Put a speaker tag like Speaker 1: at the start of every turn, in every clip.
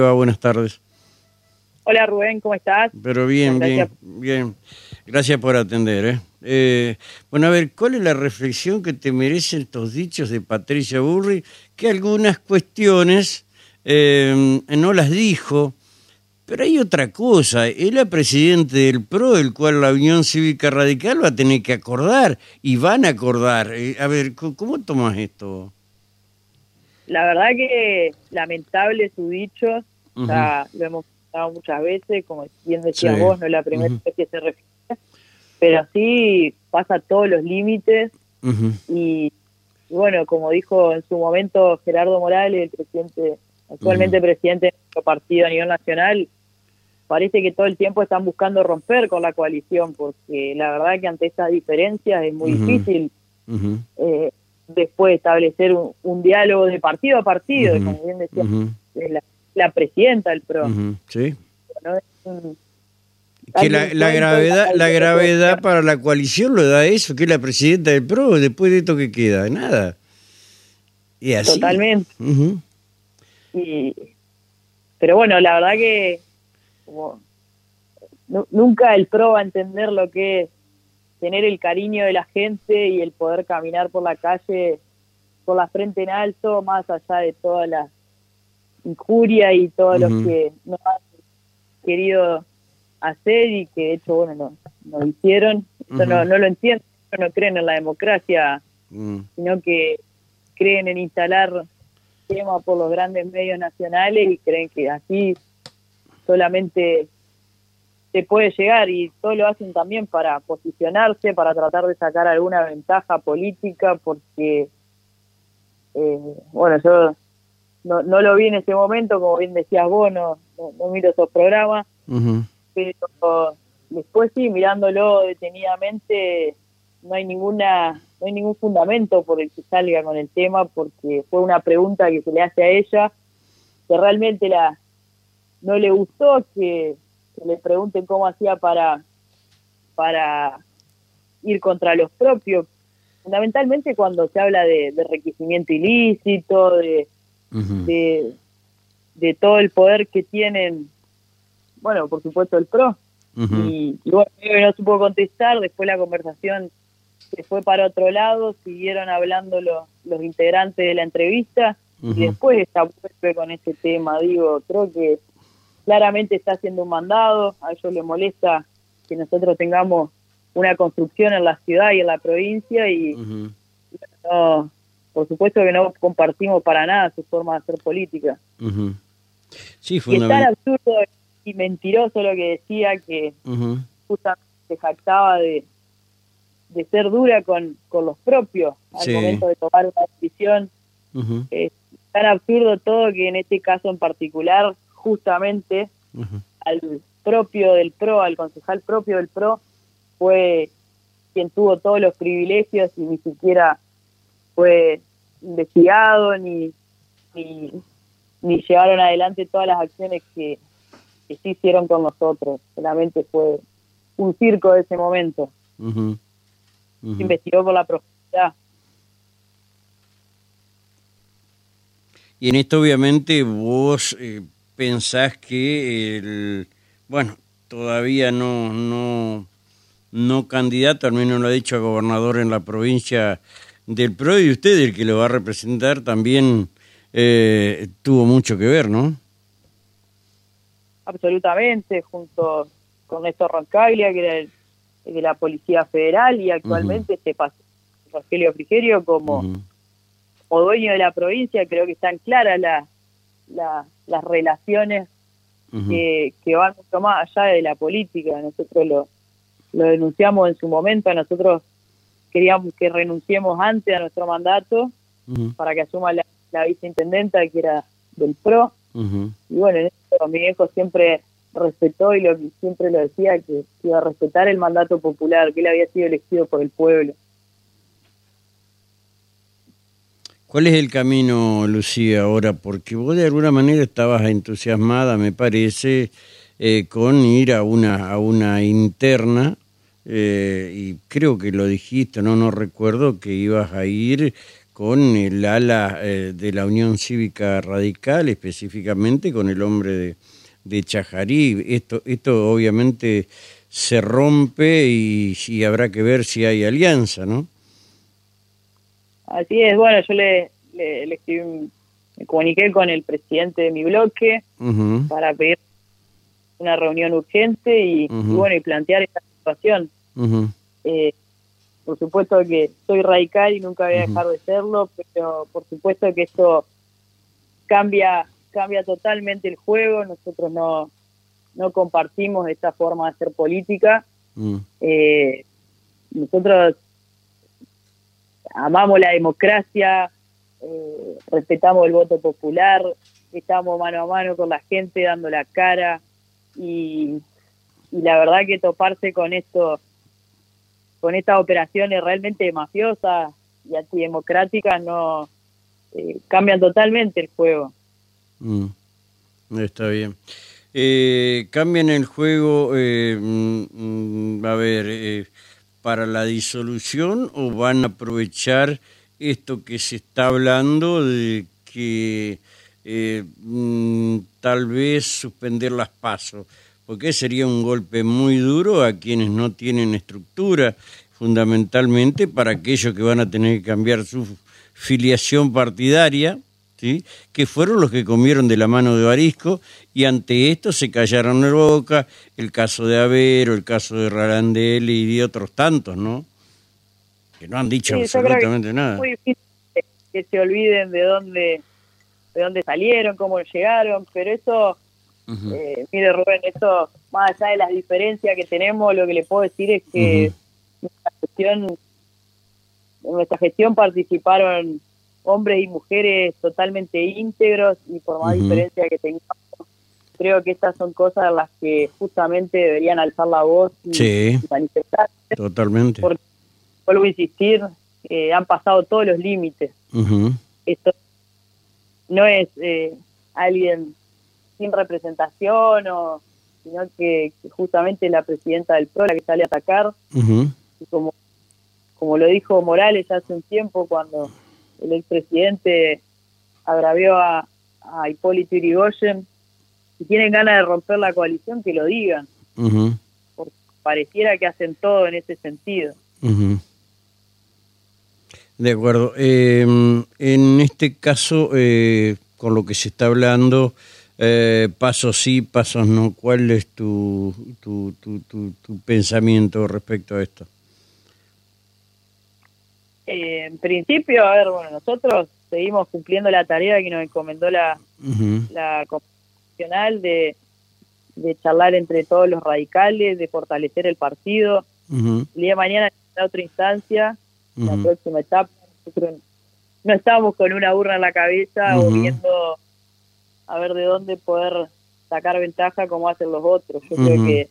Speaker 1: Buenas tardes.
Speaker 2: Hola Rubén, ¿cómo estás?
Speaker 1: Pero bien, bien, bien. Gracias por atender. ¿eh? ¿eh? bueno, a ver, ¿cuál es la reflexión que te merecen estos dichos de Patricia Burri? Que algunas cuestiones eh, no las dijo, pero hay otra cosa. Él es presidente del PRO, el cual la Unión Cívica Radical va a tener que acordar y van a acordar. Eh, a ver, ¿cómo tomas esto?
Speaker 2: La verdad que lamentable su dicho, sea, lo hemos escuchado muchas veces, como bien decías vos, no es la primera vez que se refiere, pero sí pasa todos los límites y, bueno, como dijo en su momento Gerardo Morales, el presidente, actualmente presidente de nuestro partido a nivel nacional, parece que todo el tiempo están buscando romper con la coalición, porque la verdad que ante estas diferencias es muy difícil eh, después establecer un, diálogo de partido a partido, como bien decía la, presidenta del PRO.
Speaker 1: Sí. que la, gravedad, la gravedad para la coalición lo da eso, que es la presidenta del PRO, después de esto que queda, nada.
Speaker 2: Y así. Totalmente. y, pero bueno, la verdad que nunca el PRO va a entender lo que es tener el cariño de la gente y el poder caminar por la calle con la frente en alto, más allá de toda la injuria y todo lo que no han querido hacer y que de hecho, bueno, no, hicieron. Eso no, no lo entiendo, no creen en la democracia, mm. sino que creen en instalar tema por los grandes medios nacionales y creen que así solamente se puede llegar y todo lo hacen también para posicionarse, para tratar de sacar alguna ventaja política, porque, eh, bueno, yo no, no lo vi en ese momento, como bien decías vos, no, no, miro esos programas, pero después sí, mirándolo detenidamente, no hay ninguna no hay ningún fundamento por el que salga con el tema, porque fue una pregunta que se le hace a ella, que realmente la no le gustó, que le pregunten cómo hacía para, para ir contra los propios. Fundamentalmente cuando se habla de, de enriquecimiento ilícito, de, de, todo el poder que tienen, bueno, por supuesto el PRO. y, bueno, no supo contestar, después la conversación se fue para otro lado, siguieron hablando los, los integrantes de la entrevista y después está con ese tema, digo, creo que claramente está haciendo un mandado, a ellos les molesta que nosotros tengamos una construcción en la ciudad y en la provincia y, por supuesto que no compartimos para nada su forma de hacer política.
Speaker 1: sí,
Speaker 2: y es tan absurdo y mentiroso lo que decía que justamente se jactaba de, de ser dura con, con los propios al momento de tomar una decisión. Es tan absurdo todo que en este caso en particular justamente al propio del PRO, al concejal propio del PRO, fue quien tuvo todos los privilegios y ni siquiera fue investigado ni, ni, llevaron adelante todas las acciones que, que sí hicieron con nosotros. Solamente fue un circo de ese momento. investigó por la profundidad.
Speaker 1: Y en esto obviamente vos eh, pensás que el, bueno, todavía no, no, no candidato, al menos lo ha dicho a gobernador en la provincia del PRO y usted, el que lo va a representar, también eh, tuvo mucho que ver, ¿no?
Speaker 2: Absolutamente, junto con Néstor Roncaglia, que era el, de la Policía Federal, y actualmente se pasó Rogelio Frigerio como, como dueño de la provincia, creo que están claras las la, las relaciones que, que, van mucho más allá de la política. Nosotros lo, lo denunciamos en su momento, nosotros queríamos que renunciemos antes a nuestro mandato para que asuma la, la, viceintendenta que era del PRO. Y bueno, en eso mi viejo siempre respetó y lo, siempre lo decía que iba a respetar el mandato popular, que él había sido elegido por el pueblo.
Speaker 1: ¿Cuál es el camino, Lucía, ahora? Porque vos de alguna manera estabas entusiasmada, me parece, eh, con ir a una, a una interna, eh, y creo que lo dijiste, no, no recuerdo, que ibas a ir con el ala eh, de la Unión Cívica Radical, específicamente con el hombre de, de Chajarí. Esto, esto obviamente se rompe y, y, habrá que ver si hay alianza, ¿no?
Speaker 2: Así es, bueno, yo le, le, le me comuniqué con el presidente de mi bloque para pedir una reunión urgente y, bueno, y plantear esta situación. Eh, por supuesto que soy radical y nunca voy a dejar de serlo, pero por supuesto que esto cambia cambia totalmente el juego, nosotros no, no compartimos esta forma de hacer política. Mm. Eh, nosotros amamos la democracia, eh, respetamos el voto popular, estamos mano a mano con la gente dando la cara y, y la verdad que toparse con esto con estas operaciones realmente mafiosas y antidemocráticas no eh, cambian totalmente el juego.
Speaker 1: Mm, está bien. Eh, cambian el juego, eh, mm, mm, a ver, eh, para la disolución o van a aprovechar esto que se está hablando de que tal vez suspender las pasos porque sería un golpe muy duro a quienes no tienen estructura, fundamentalmente para aquellos que van a tener que cambiar su filiación partidaria, ¿sí? que fueron los que comieron de la mano de Barisco y ante esto se callaron en boca, el caso de Avero, el caso de Rarandel y de otros tantos, ¿no? Que no han dicho absolutamente nada.
Speaker 2: Es muy difícil que se olviden de dónde, de dónde salieron, cómo llegaron, pero eso eh, mire Rubén, esto más allá de las diferencias que tenemos, lo que le puedo decir es que nuestra gestión, en nuestra gestión participaron hombres y mujeres totalmente íntegros y por más diferencia que tengamos, creo que estas son cosas las que justamente deberían alzar la voz y, manifestarse.
Speaker 1: Totalmente.
Speaker 2: Porque, vuelvo a insistir, eh, han pasado todos los límites. Esto no es eh, alguien sin representación, o sino que, justamente la presidenta del PRO la que sale a atacar, y como, como lo dijo Morales hace un tiempo cuando el expresidente agravió a, a Hipólito Yrigoyen, si tienen ganas de romper la coalición, que lo digan, porque pareciera que hacen todo en ese sentido.
Speaker 1: De acuerdo. Eh, en este caso, eh, con lo que se está hablando, eh, pasos sí, pasos no. ¿Cuál es tu, tu, tu, tu, pensamiento respecto a esto?
Speaker 2: Eh, en principio, a ver, bueno, nosotros seguimos cumpliendo la tarea que nos encomendó la, la Constitucional de, de charlar entre todos los radicales, de fortalecer el partido. El día de mañana en otra instancia, la próxima etapa. no estamos con una burra en la cabeza o viendo a ver de dónde poder sacar ventaja como hacen los otros. Yo creo que,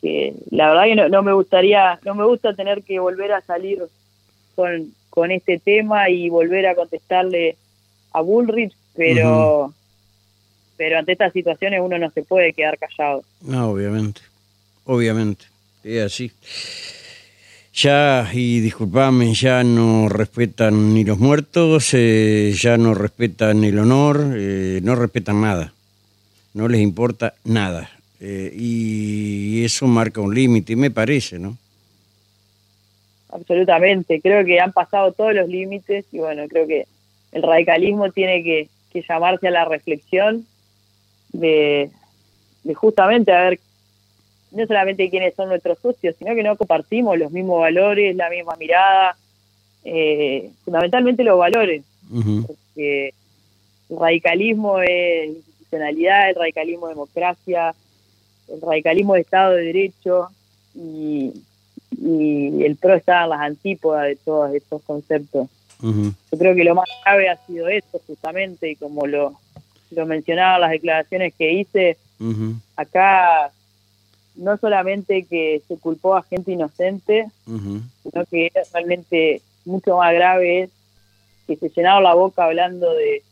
Speaker 2: que la verdad que no, me gustaría, no me gusta tener que volver a salir con, con este tema y volver a contestarle a Bullrich, pero pero ante estas situaciones uno no se puede quedar callado.
Speaker 1: No, obviamente, obviamente, es así ya, y disculpame, ya no respetan ni los muertos, eh, ya no respetan el honor, eh, no respetan nada, no les importa nada. Eh, y eso marca un límite, me parece, ¿no?
Speaker 2: Absolutamente, creo que han pasado todos los límites y bueno, creo que el radicalismo tiene que, que llamarse a la reflexión de, de justamente a ver no solamente quiénes son nuestros socios, sino que no compartimos los mismos valores, la misma mirada, eh, fundamentalmente los valores, porque el radicalismo es institucionalidad, el radicalismo es democracia, el radicalismo es Estado de Derecho y, el PRO está en las antípodas de todos estos conceptos. Yo creo que lo más grave ha sido esto justamente y como lo, lo mencionaba en las declaraciones que hice, acá no solamente que se culpó a gente inocente, sino que realmente mucho más grave es que se llenaron la boca hablando de,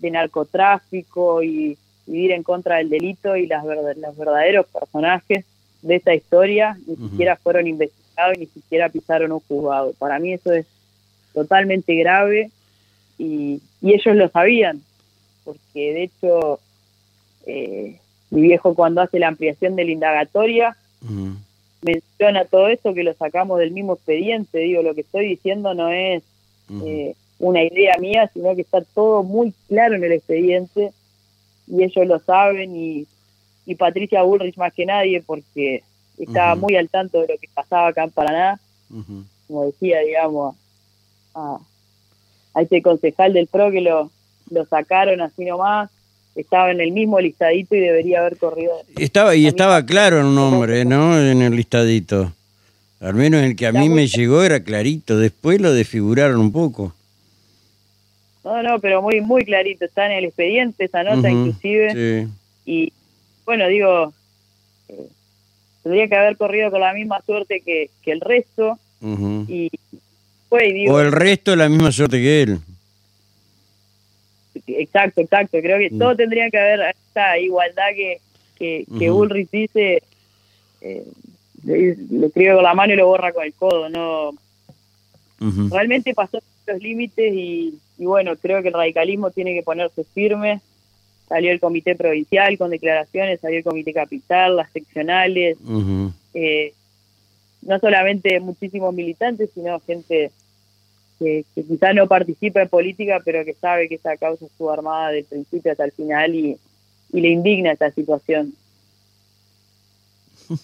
Speaker 2: narcotráfico y vivir en contra del delito y las los verdaderos personajes de esta historia ni siquiera fueron investigados y ni siquiera pisaron un juzgado. Para mí eso es totalmente grave y, y ellos lo sabían, porque de hecho eh, mi viejo cuando hace la ampliación de la indagatoria menciona todo eso que lo sacamos del mismo expediente, digo, lo que estoy diciendo no es eh, una idea mía, sino que está todo muy claro en el expediente y ellos lo saben y, y Patricia Bullrich más que nadie porque estaba muy al tanto de lo que pasaba acá en Paraná, como decía, digamos, a, a este concejal del PRO que lo, lo sacaron así nomás, estaba en el mismo listadito y debería haber corrido.
Speaker 1: Estaba y estaba claro el nombre, ¿no? En el listadito. Al menos el que a mí me llegó era clarito, después lo desfiguraron un poco.
Speaker 2: No, no, pero muy muy clarito, está en el expediente esa nota inclusive. Y bueno, digo, eh, tendría que haber corrido con la misma suerte que, que el resto. y,
Speaker 1: digo, o el resto la misma suerte que él.
Speaker 2: Exacto, exacto. Creo que mm. todo tendría que haber esta igualdad que, que, que Ulrich dice. Eh, lo escribe con la mano y lo borra con el codo. no Realmente pasó los límites y, bueno, creo que el radicalismo tiene que ponerse firme. Salió el comité provincial con declaraciones, salió el comité capital, las seccionales. eh, no solamente muchísimos militantes, sino gente que, que quizá no participa en política, pero que sabe que esa causa estuvo armada del principio hasta el final y, le indigna esta situación.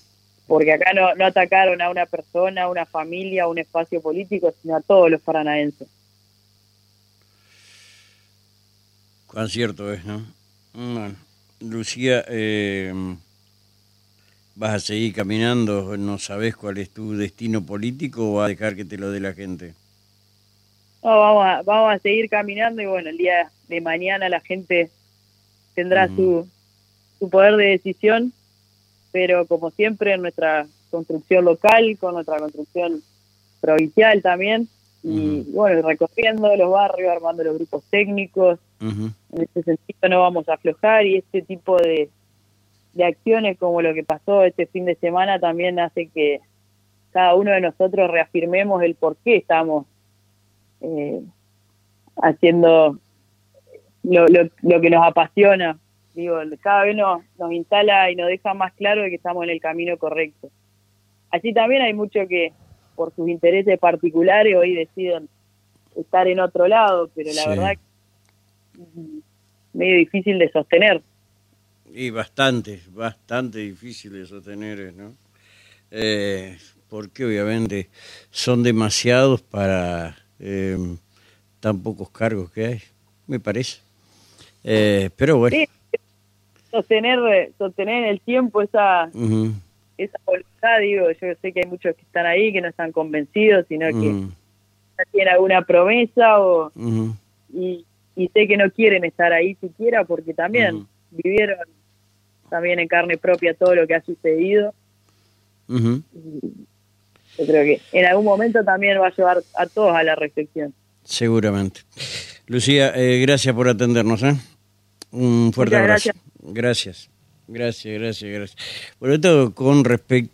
Speaker 2: Porque acá no, no atacaron a una persona, a una familia, a un espacio político, sino a todos los paranaenses.
Speaker 1: Cuán cierto es, ¿no? Bueno, Lucía, eh, ¿vas a seguir caminando? ¿No sabes cuál es tu destino político o vas a dejar que te lo dé la gente?
Speaker 2: Vamos, a, vamos a seguir caminando y bueno, el día de mañana la gente tendrá su, su poder de decisión, pero como siempre en nuestra construcción local, con nuestra construcción provincial también, y bueno, recorriendo los barrios, armando los grupos técnicos, en ese sentido no vamos a aflojar y este tipo de, de acciones como lo que pasó este fin de semana también hace que cada uno de nosotros reafirmemos el por qué estamos eh, haciendo lo, lo, que nos apasiona. Digo, cada vez nos, nos instala y nos deja más claro de que estamos en el camino correcto. Así también hay mucho que, por sus intereses particulares, hoy deciden estar en otro lado, pero la verdad es medio difícil de sostener.
Speaker 1: Y bastante, bastante difícil de sostener, ¿no? Eh, porque obviamente son demasiados para eh, tan pocos cargos que hay, me parece. Eh, pero bueno.
Speaker 2: sostener, sostener en el tiempo esa, esa voluntad, digo, yo sé que hay muchos que están ahí que no están convencidos, sino que tienen alguna promesa o, y, sé que no quieren estar ahí siquiera porque también vivieron también en carne propia todo lo que ha sucedido. Yo creo que en algún momento también va a llevar a todos a la reflexión.
Speaker 1: Seguramente. Lucía, eh, gracias por atendernos. ¿eh? Un fuerte abrazo. Gracias. Gracias, gracias, gracias. Por esto, con respecto